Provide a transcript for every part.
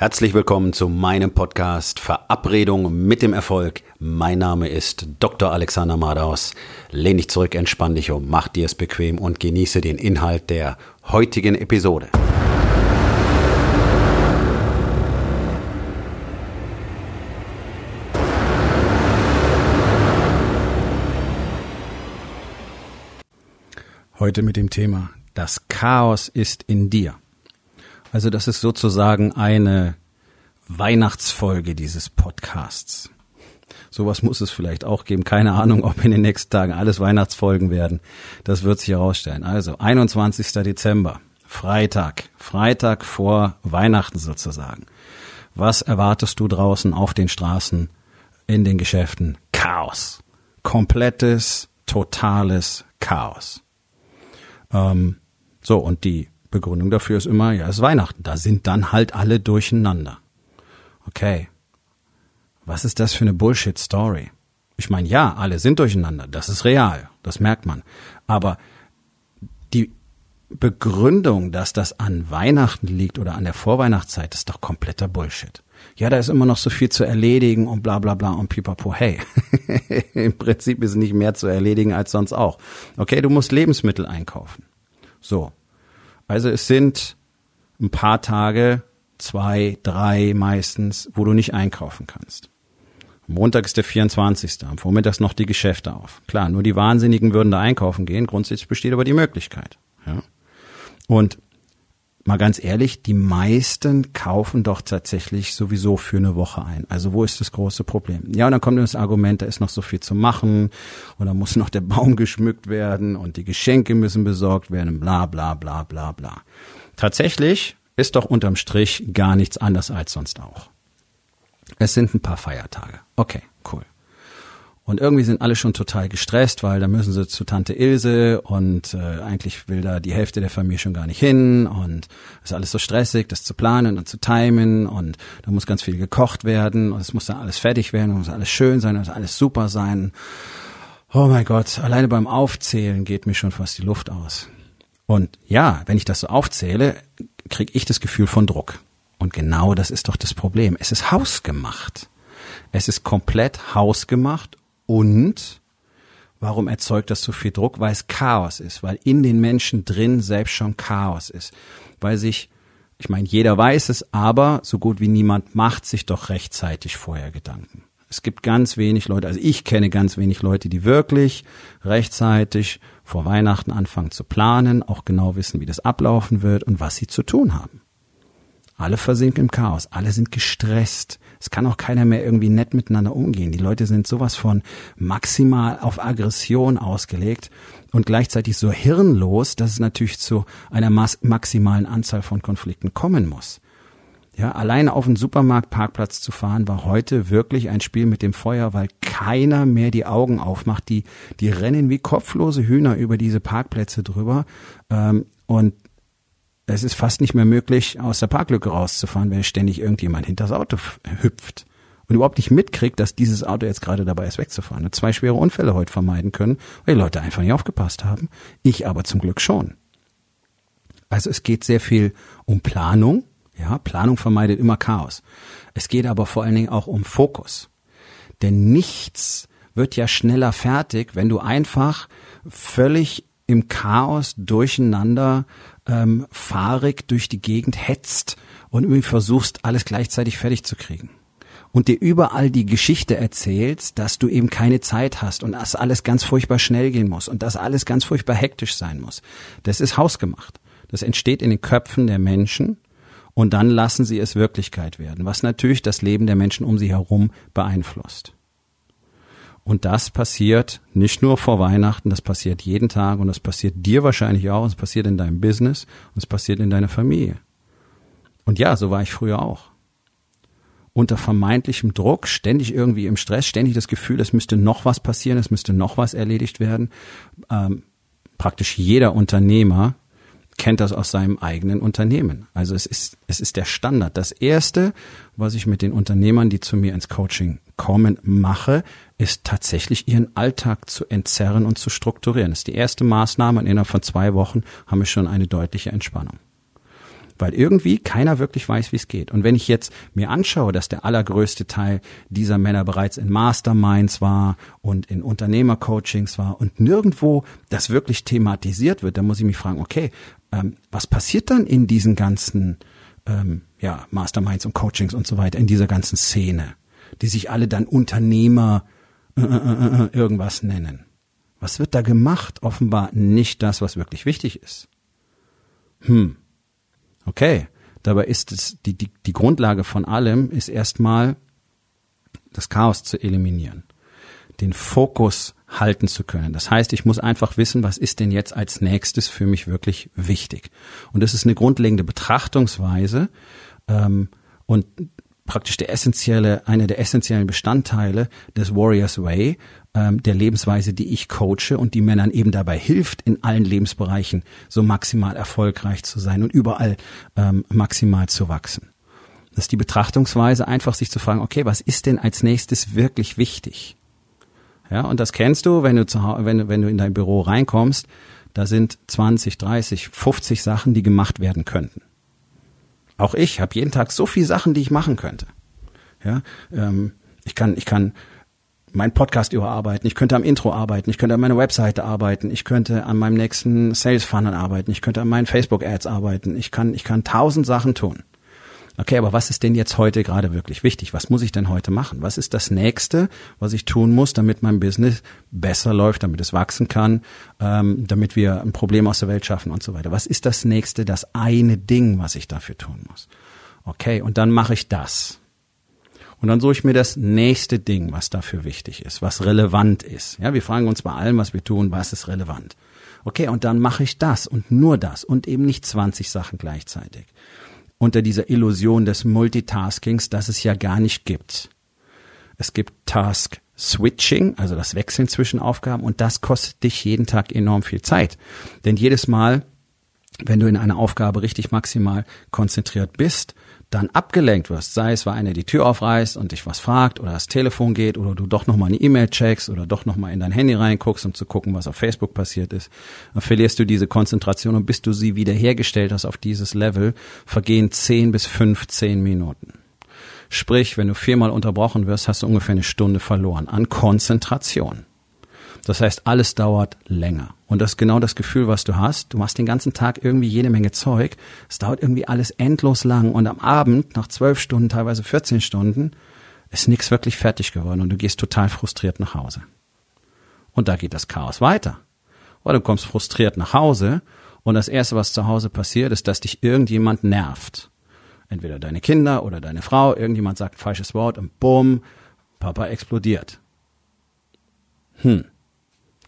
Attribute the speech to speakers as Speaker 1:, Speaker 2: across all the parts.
Speaker 1: Herzlich willkommen zu meinem Podcast Verabredung mit dem Erfolg. Mein Name ist Dr. Alexander Madaus. Lehn dich zurück, entspann dich um, mach dir es bequem und genieße den Inhalt der heutigen Episode. Heute mit dem Thema Das Chaos ist in dir. Also das ist sozusagen eine Weihnachtsfolge dieses Podcasts. Sowas muss es vielleicht auch geben. Keine Ahnung, ob in den nächsten Tagen alles Weihnachtsfolgen werden. Das wird sich herausstellen. Also 21. Dezember, Freitag, Freitag vor Weihnachten sozusagen. Was erwartest du draußen auf den Straßen, in den Geschäften? Chaos. Komplettes, totales Chaos. Ähm, so, und die Begründung dafür ist immer, ja, es ist Weihnachten. Da sind dann halt alle durcheinander. Okay. Was ist das für eine Bullshit-Story? Ich meine, ja, alle sind durcheinander. Das ist real. Das merkt man. Aber die Begründung, dass das an Weihnachten liegt oder an der Vorweihnachtszeit, ist doch kompletter Bullshit. Ja, da ist immer noch so viel zu erledigen und bla bla bla und pipapo. Hey, im Prinzip ist nicht mehr zu erledigen als sonst auch. Okay, du musst Lebensmittel einkaufen. So, also es sind ein paar Tage, zwei, drei meistens, wo du nicht einkaufen kannst. Montag ist der 24. Am Vormittag noch die Geschäfte auf. Klar, nur die Wahnsinnigen würden da einkaufen gehen. Grundsätzlich besteht aber die Möglichkeit. Ja. Und mal ganz ehrlich, die meisten kaufen doch tatsächlich sowieso für eine Woche ein. Also wo ist das große Problem? Ja, und dann kommt das Argument, da ist noch so viel zu machen und dann muss noch der Baum geschmückt werden und die Geschenke müssen besorgt werden, bla bla bla bla bla. Tatsächlich ist doch unterm Strich gar nichts anders als sonst auch. Es sind ein paar Feiertage. Okay, cool. Und irgendwie sind alle schon total gestresst, weil da müssen sie zu Tante Ilse und äh, eigentlich will da die Hälfte der Familie schon gar nicht hin und ist alles so stressig, das zu planen und zu timen und da muss ganz viel gekocht werden und es muss dann alles fertig werden und muss alles schön sein und alles super sein. Oh mein Gott, alleine beim Aufzählen geht mir schon fast die Luft aus. Und ja, wenn ich das so aufzähle, kriege ich das Gefühl von Druck. Und genau das ist doch das Problem. Es ist hausgemacht. Es ist komplett hausgemacht und warum erzeugt das so viel Druck? Weil es Chaos ist, weil in den Menschen drin selbst schon Chaos ist. Weil sich, ich meine, jeder weiß es, aber so gut wie niemand macht sich doch rechtzeitig vorher Gedanken. Es gibt ganz wenig Leute, also ich kenne ganz wenig Leute, die wirklich rechtzeitig vor Weihnachten anfangen zu planen, auch genau wissen, wie das ablaufen wird und was sie zu tun haben. Alle versinken im Chaos, alle sind gestresst. Es kann auch keiner mehr irgendwie nett miteinander umgehen. Die Leute sind sowas von maximal auf Aggression ausgelegt und gleichzeitig so hirnlos, dass es natürlich zu einer maximalen Anzahl von Konflikten kommen muss. Ja, alleine auf den Supermarktparkplatz zu fahren, war heute wirklich ein Spiel mit dem Feuer, weil keiner mehr die Augen aufmacht. Die, die rennen wie kopflose Hühner über diese Parkplätze drüber. Ähm, und es ist fast nicht mehr möglich, aus der Parklücke rauszufahren, wenn ständig irgendjemand hinter das Auto hüpft und überhaupt nicht mitkriegt, dass dieses Auto jetzt gerade dabei ist, wegzufahren. Hat zwei schwere Unfälle heute vermeiden können, weil die Leute einfach nicht aufgepasst haben. Ich aber zum Glück schon. Also es geht sehr viel um Planung. Ja, Planung vermeidet immer Chaos. Es geht aber vor allen Dingen auch um Fokus. Denn nichts wird ja schneller fertig, wenn du einfach völlig im Chaos durcheinander ähm, fahrig durch die Gegend hetzt und irgendwie versuchst, alles gleichzeitig fertig zu kriegen. Und dir überall die Geschichte erzählst, dass du eben keine Zeit hast und dass alles ganz furchtbar schnell gehen muss und dass alles ganz furchtbar hektisch sein muss. Das ist hausgemacht. Das entsteht in den Köpfen der Menschen und dann lassen sie es Wirklichkeit werden, was natürlich das Leben der Menschen um sie herum beeinflusst. Und das passiert nicht nur vor Weihnachten, das passiert jeden Tag und das passiert dir wahrscheinlich auch, es passiert in deinem Business und es passiert in deiner Familie. Und ja, so war ich früher auch. Unter vermeintlichem Druck, ständig irgendwie im Stress, ständig das Gefühl, es müsste noch was passieren, es müsste noch was erledigt werden. Ähm, praktisch jeder Unternehmer kennt das aus seinem eigenen Unternehmen. Also es ist, es ist der Standard. Das erste, was ich mit den Unternehmern, die zu mir ins Coaching kommen, mache, ist tatsächlich ihren Alltag zu entzerren und zu strukturieren. Das ist die erste Maßnahme und innerhalb von zwei Wochen haben wir schon eine deutliche Entspannung. weil irgendwie keiner wirklich weiß, wie es geht. Und wenn ich jetzt mir anschaue, dass der allergrößte Teil dieser Männer bereits in Masterminds war und in Unternehmercoachings war und nirgendwo das wirklich thematisiert wird, dann muss ich mich fragen, okay, ähm, was passiert dann in diesen ganzen ähm, ja, Masterminds und Coachings und so weiter, in dieser ganzen Szene, die sich alle dann Unternehmer äh, äh, äh, äh irgendwas nennen? Was wird da gemacht? Offenbar nicht das, was wirklich wichtig ist. Hm, Okay, dabei ist es die, die, die Grundlage von allem ist erstmal das Chaos zu eliminieren, den Fokus halten zu können. Das heißt, ich muss einfach wissen, was ist denn jetzt als nächstes für mich wirklich wichtig. Und das ist eine grundlegende Betrachtungsweise ähm, und praktisch der essentielle, einer der essentiellen Bestandteile des Warriors Way, ähm, der Lebensweise, die ich coache und die Männern eben dabei hilft, in allen Lebensbereichen so maximal erfolgreich zu sein und überall ähm, maximal zu wachsen. Das ist die Betrachtungsweise, einfach sich zu fragen, okay, was ist denn als nächstes wirklich wichtig? Ja, und das kennst du, wenn du, zu, wenn, wenn du in dein Büro reinkommst, da sind 20, 30, 50 Sachen, die gemacht werden könnten. Auch ich habe jeden Tag so viele Sachen, die ich machen könnte. Ja, ähm, ich kann, ich kann meinen Podcast überarbeiten, ich könnte am Intro arbeiten, ich könnte an meiner Webseite arbeiten, ich könnte an meinem nächsten Sales Funnel arbeiten, ich könnte an meinen Facebook Ads arbeiten, ich kann, ich kann tausend Sachen tun. Okay, aber was ist denn jetzt heute gerade wirklich wichtig? Was muss ich denn heute machen? Was ist das nächste, was ich tun muss, damit mein Business besser läuft, damit es wachsen kann, ähm, damit wir ein Problem aus der Welt schaffen und so weiter? Was ist das nächste, das eine Ding, was ich dafür tun muss? Okay, und dann mache ich das. Und dann suche ich mir das nächste Ding, was dafür wichtig ist, was relevant ist. Ja, wir fragen uns bei allem, was wir tun, was ist relevant. Okay, und dann mache ich das und nur das und eben nicht 20 Sachen gleichzeitig. Unter dieser Illusion des Multitaskings, das es ja gar nicht gibt. Es gibt Task Switching, also das Wechseln zwischen Aufgaben und das kostet dich jeden Tag enorm viel Zeit. Denn jedes Mal, wenn du in einer Aufgabe richtig maximal konzentriert bist, dann abgelenkt wirst, sei es, weil einer die Tür aufreißt und dich was fragt oder das Telefon geht oder du doch nochmal eine E-Mail checkst oder doch nochmal in dein Handy reinguckst, um zu gucken, was auf Facebook passiert ist, dann verlierst du diese Konzentration und bis du sie wiederhergestellt hast auf dieses Level, vergehen 10 bis 15 Minuten. Sprich, wenn du viermal unterbrochen wirst, hast du ungefähr eine Stunde verloren an Konzentration. Das heißt, alles dauert länger. Und das ist genau das Gefühl, was du hast. Du machst den ganzen Tag irgendwie jede Menge Zeug. Es dauert irgendwie alles endlos lang. Und am Abend, nach zwölf Stunden, teilweise 14 Stunden, ist nichts wirklich fertig geworden und du gehst total frustriert nach Hause. Und da geht das Chaos weiter. Oder du kommst frustriert nach Hause und das erste, was zu Hause passiert, ist, dass dich irgendjemand nervt. Entweder deine Kinder oder deine Frau, irgendjemand sagt ein falsches Wort und bumm, Papa explodiert. Hm.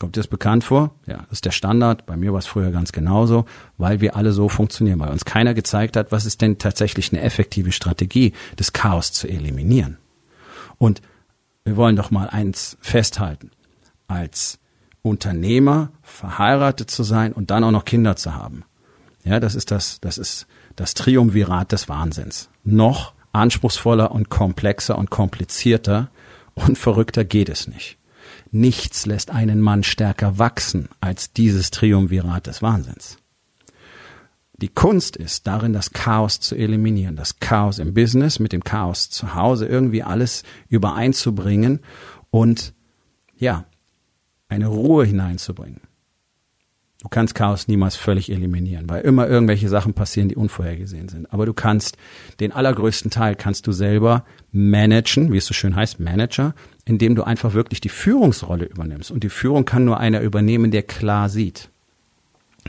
Speaker 1: Kommt dir das bekannt vor? Ja, das ist der Standard. Bei mir war es früher ganz genauso, weil wir alle so funktionieren, weil uns keiner gezeigt hat, was ist denn tatsächlich eine effektive Strategie, das Chaos zu eliminieren. Und wir wollen doch mal eins festhalten. Als Unternehmer verheiratet zu sein und dann auch noch Kinder zu haben. Ja, das ist das, das ist das Triumvirat des Wahnsinns. Noch anspruchsvoller und komplexer und komplizierter und verrückter geht es nicht. Nichts lässt einen Mann stärker wachsen als dieses Triumvirat des Wahnsinns. Die Kunst ist darin, das Chaos zu eliminieren, das Chaos im Business mit dem Chaos zu Hause irgendwie alles übereinzubringen und ja, eine Ruhe hineinzubringen. Du kannst Chaos niemals völlig eliminieren, weil immer irgendwelche Sachen passieren, die unvorhergesehen sind. Aber du kannst den allergrößten Teil kannst du selber managen, wie es so schön heißt, Manager, indem du einfach wirklich die Führungsrolle übernimmst. Und die Führung kann nur einer übernehmen, der klar sieht,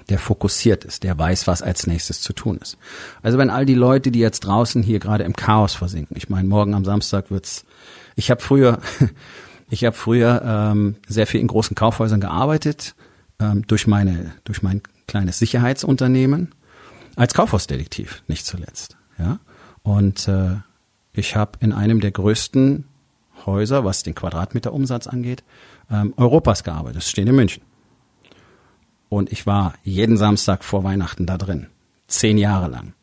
Speaker 1: der fokussiert ist, der weiß, was als nächstes zu tun ist. Also wenn all die Leute, die jetzt draußen hier gerade im Chaos versinken, ich meine, morgen am Samstag wird's. Ich habe früher, ich habe früher ähm, sehr viel in großen Kaufhäusern gearbeitet ähm, durch meine, durch mein kleines Sicherheitsunternehmen als Kaufhausdetektiv, nicht zuletzt. Ja, und äh, ich habe in einem der größten Häuser, was den Quadratmeterumsatz angeht, ähm, Europas gearbeitet. Das steht in München. Und ich war jeden Samstag vor Weihnachten da drin. Zehn Jahre lang.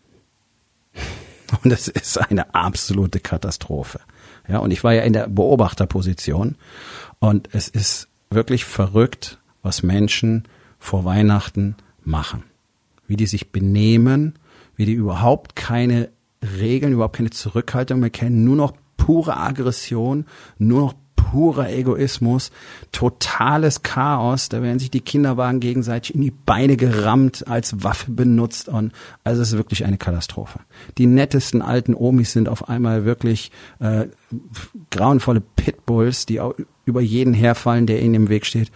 Speaker 1: Und es ist eine absolute Katastrophe. Ja, und ich war ja in der Beobachterposition. Und es ist wirklich verrückt, was Menschen vor Weihnachten machen. Wie die sich benehmen, wie die überhaupt keine Regeln, überhaupt keine Zurückhaltung mehr kennen, nur noch pure Aggression, nur noch purer Egoismus, totales Chaos. Da werden sich die Kinderwagen gegenseitig in die Beine gerammt, als Waffe benutzt. Und also es ist wirklich eine Katastrophe. Die nettesten alten Omis sind auf einmal wirklich äh, grauenvolle Pitbulls, die auch über jeden herfallen, der ihnen im Weg steht.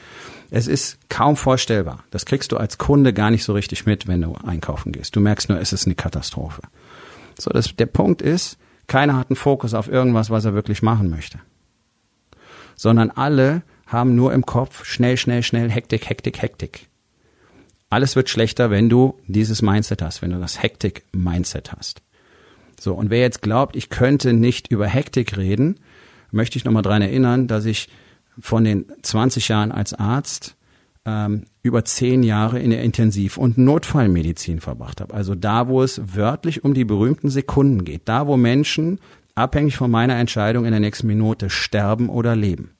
Speaker 1: Es ist kaum vorstellbar. Das kriegst du als Kunde gar nicht so richtig mit, wenn du einkaufen gehst. Du merkst nur, es ist eine Katastrophe. So, das, der Punkt ist, keiner hat einen Fokus auf irgendwas, was er wirklich machen möchte sondern alle haben nur im Kopf schnell, schnell, schnell, Hektik, Hektik, Hektik. Alles wird schlechter, wenn du dieses Mindset hast, wenn du das Hektik-Mindset hast. So, und wer jetzt glaubt, ich könnte nicht über Hektik reden, möchte ich nochmal dran erinnern, dass ich von den 20 Jahren als Arzt ähm, über 10 Jahre in der Intensiv- und Notfallmedizin verbracht habe. Also da, wo es wörtlich um die berühmten Sekunden geht. Da, wo Menschen abhängig von meiner Entscheidung in der nächsten Minute sterben oder leben.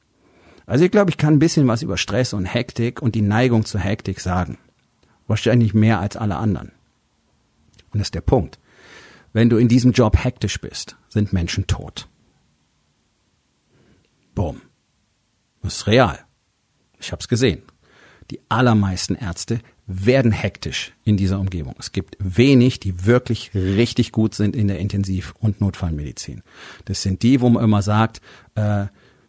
Speaker 1: Also ich glaube, ich kann ein bisschen was über Stress und Hektik und die Neigung zur Hektik sagen. Wahrscheinlich mehr als alle anderen. Und das ist der Punkt. Wenn du in diesem Job hektisch bist, sind Menschen tot. Boom. Das ist real. Ich habe es gesehen. Die allermeisten Ärzte werden hektisch in dieser Umgebung. Es gibt wenig, die wirklich richtig gut sind in der Intensiv- und Notfallmedizin. Das sind die, wo man immer sagt, äh,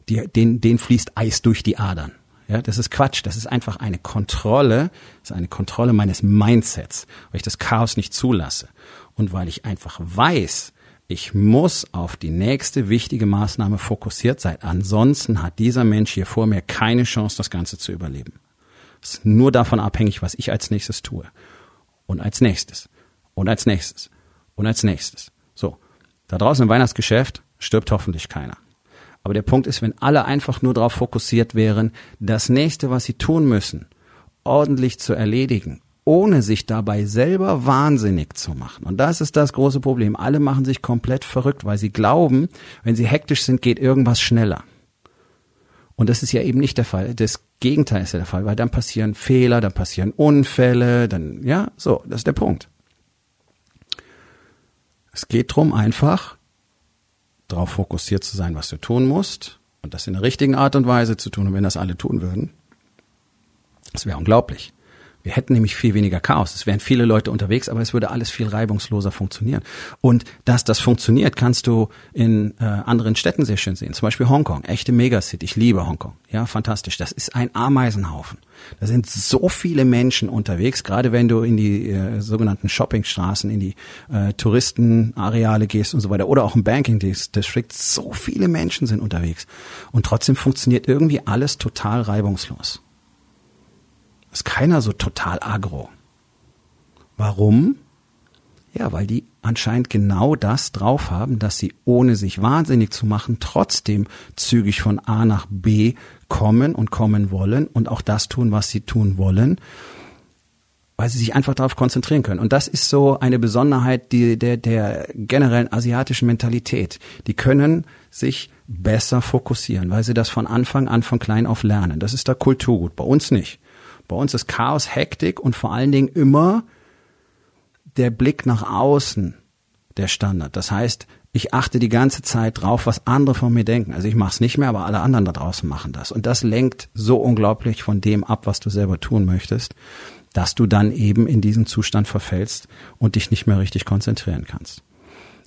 Speaker 1: die, den, den fließt Eis durch die Adern. Ja, das ist Quatsch. Das ist einfach eine Kontrolle, das ist eine Kontrolle meines Mindsets, weil ich das Chaos nicht zulasse und weil ich einfach weiß, ich muss auf die nächste wichtige Maßnahme fokussiert sein. Ansonsten hat dieser Mensch hier vor mir keine Chance, das Ganze zu überleben ist nur davon abhängig, was ich als nächstes tue. Und als nächstes. Und als nächstes. Und als nächstes. So. Da draußen im Weihnachtsgeschäft stirbt hoffentlich keiner. Aber der Punkt ist, wenn alle einfach nur darauf fokussiert wären, das nächste, was sie tun müssen, ordentlich zu erledigen, ohne sich dabei selber wahnsinnig zu machen. Und das ist das große Problem. Alle machen sich komplett verrückt, weil sie glauben, wenn sie hektisch sind, geht irgendwas schneller. Und das ist ja eben nicht der Fall. Das Gegenteil ist ja der Fall, weil dann passieren Fehler, dann passieren Unfälle, dann, ja, so, das ist der Punkt. Es geht drum einfach, darauf fokussiert zu sein, was du tun musst und das in der richtigen Art und Weise zu tun. Und wenn das alle tun würden, das wäre unglaublich. Wir hätten nämlich viel weniger Chaos. Es wären viele Leute unterwegs, aber es würde alles viel reibungsloser funktionieren. Und dass das funktioniert, kannst du in äh, anderen Städten sehr schön sehen. Zum Beispiel Hongkong, echte Megacity. Ich liebe Hongkong. Ja, fantastisch. Das ist ein Ameisenhaufen. Da sind so viele Menschen unterwegs, gerade wenn du in die äh, sogenannten Shoppingstraßen, in die äh, Touristenareale gehst und so weiter oder auch im Banking District. So viele Menschen sind unterwegs. Und trotzdem funktioniert irgendwie alles total reibungslos ist keiner so total agro. Warum? Ja, weil die anscheinend genau das drauf haben, dass sie ohne sich wahnsinnig zu machen trotzdem zügig von A nach B kommen und kommen wollen und auch das tun, was sie tun wollen, weil sie sich einfach darauf konzentrieren können. Und das ist so eine Besonderheit die, der, der generellen asiatischen Mentalität. Die können sich besser fokussieren, weil sie das von Anfang an von klein auf lernen. Das ist da Kulturgut, bei uns nicht. Bei uns ist Chaos, Hektik und vor allen Dingen immer der Blick nach außen der Standard. Das heißt, ich achte die ganze Zeit drauf, was andere von mir denken. Also ich mache es nicht mehr, aber alle anderen da draußen machen das. Und das lenkt so unglaublich von dem ab, was du selber tun möchtest, dass du dann eben in diesen Zustand verfällst und dich nicht mehr richtig konzentrieren kannst.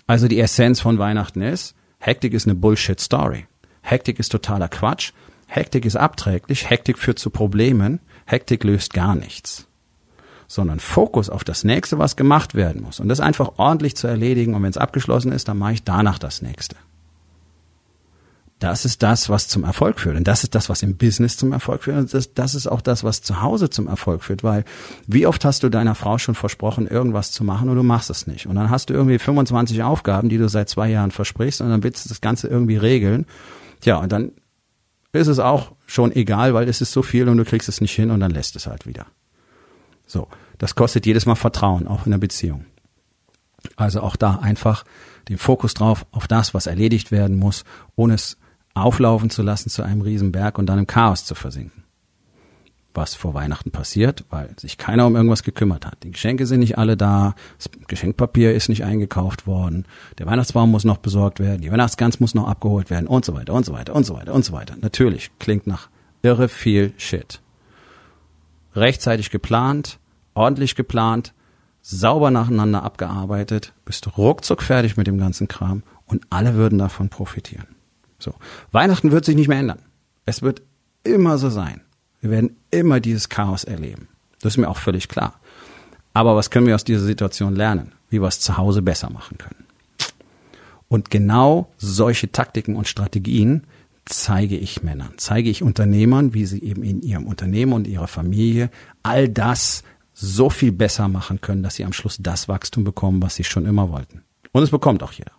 Speaker 1: Also die Essenz von Weihnachten ist, Hektik ist eine Bullshit-Story. Hektik ist totaler Quatsch. Hektik ist abträglich. Hektik führt zu Problemen. Hektik löst gar nichts, sondern Fokus auf das nächste, was gemacht werden muss und das einfach ordentlich zu erledigen und wenn es abgeschlossen ist, dann mache ich danach das nächste. Das ist das, was zum Erfolg führt. Und das ist das, was im Business zum Erfolg führt. Und das, das ist auch das, was zu Hause zum Erfolg führt. Weil wie oft hast du deiner Frau schon versprochen, irgendwas zu machen und du machst es nicht. Und dann hast du irgendwie 25 Aufgaben, die du seit zwei Jahren versprichst und dann willst du das Ganze irgendwie regeln. Tja, und dann ist es auch schon egal, weil es ist so viel und du kriegst es nicht hin und dann lässt es halt wieder. So, das kostet jedes Mal Vertrauen, auch in der Beziehung. Also auch da einfach den Fokus drauf auf das, was erledigt werden muss, ohne es auflaufen zu lassen zu einem Riesenberg und dann im Chaos zu versinken. Was vor Weihnachten passiert, weil sich keiner um irgendwas gekümmert hat. Die Geschenke sind nicht alle da, das Geschenkpapier ist nicht eingekauft worden, der Weihnachtsbaum muss noch besorgt werden, die Weihnachtsgans muss noch abgeholt werden und so weiter und so weiter und so weiter und so weiter. Natürlich klingt nach irre viel Shit. Rechtzeitig geplant, ordentlich geplant, sauber nacheinander abgearbeitet, bist ruckzuck fertig mit dem ganzen Kram und alle würden davon profitieren. So. Weihnachten wird sich nicht mehr ändern. Es wird immer so sein. Wir werden immer dieses Chaos erleben. Das ist mir auch völlig klar. Aber was können wir aus dieser Situation lernen? Wie wir es zu Hause besser machen können. Und genau solche Taktiken und Strategien zeige ich Männern, zeige ich Unternehmern, wie sie eben in ihrem Unternehmen und ihrer Familie all das so viel besser machen können, dass sie am Schluss das Wachstum bekommen, was sie schon immer wollten. Und es bekommt auch jeder.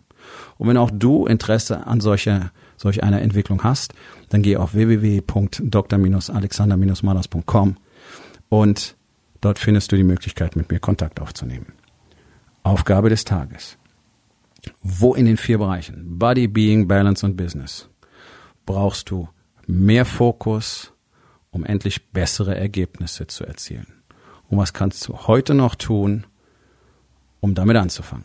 Speaker 1: Und wenn auch du Interesse an solcher, solch einer Entwicklung hast, dann geh auf www.dr-alexander-malers.com und dort findest du die Möglichkeit, mit mir Kontakt aufzunehmen. Aufgabe des Tages. Wo in den vier Bereichen Body, Being, Balance und Business brauchst du mehr Fokus, um endlich bessere Ergebnisse zu erzielen? Und was kannst du heute noch tun, um damit anzufangen?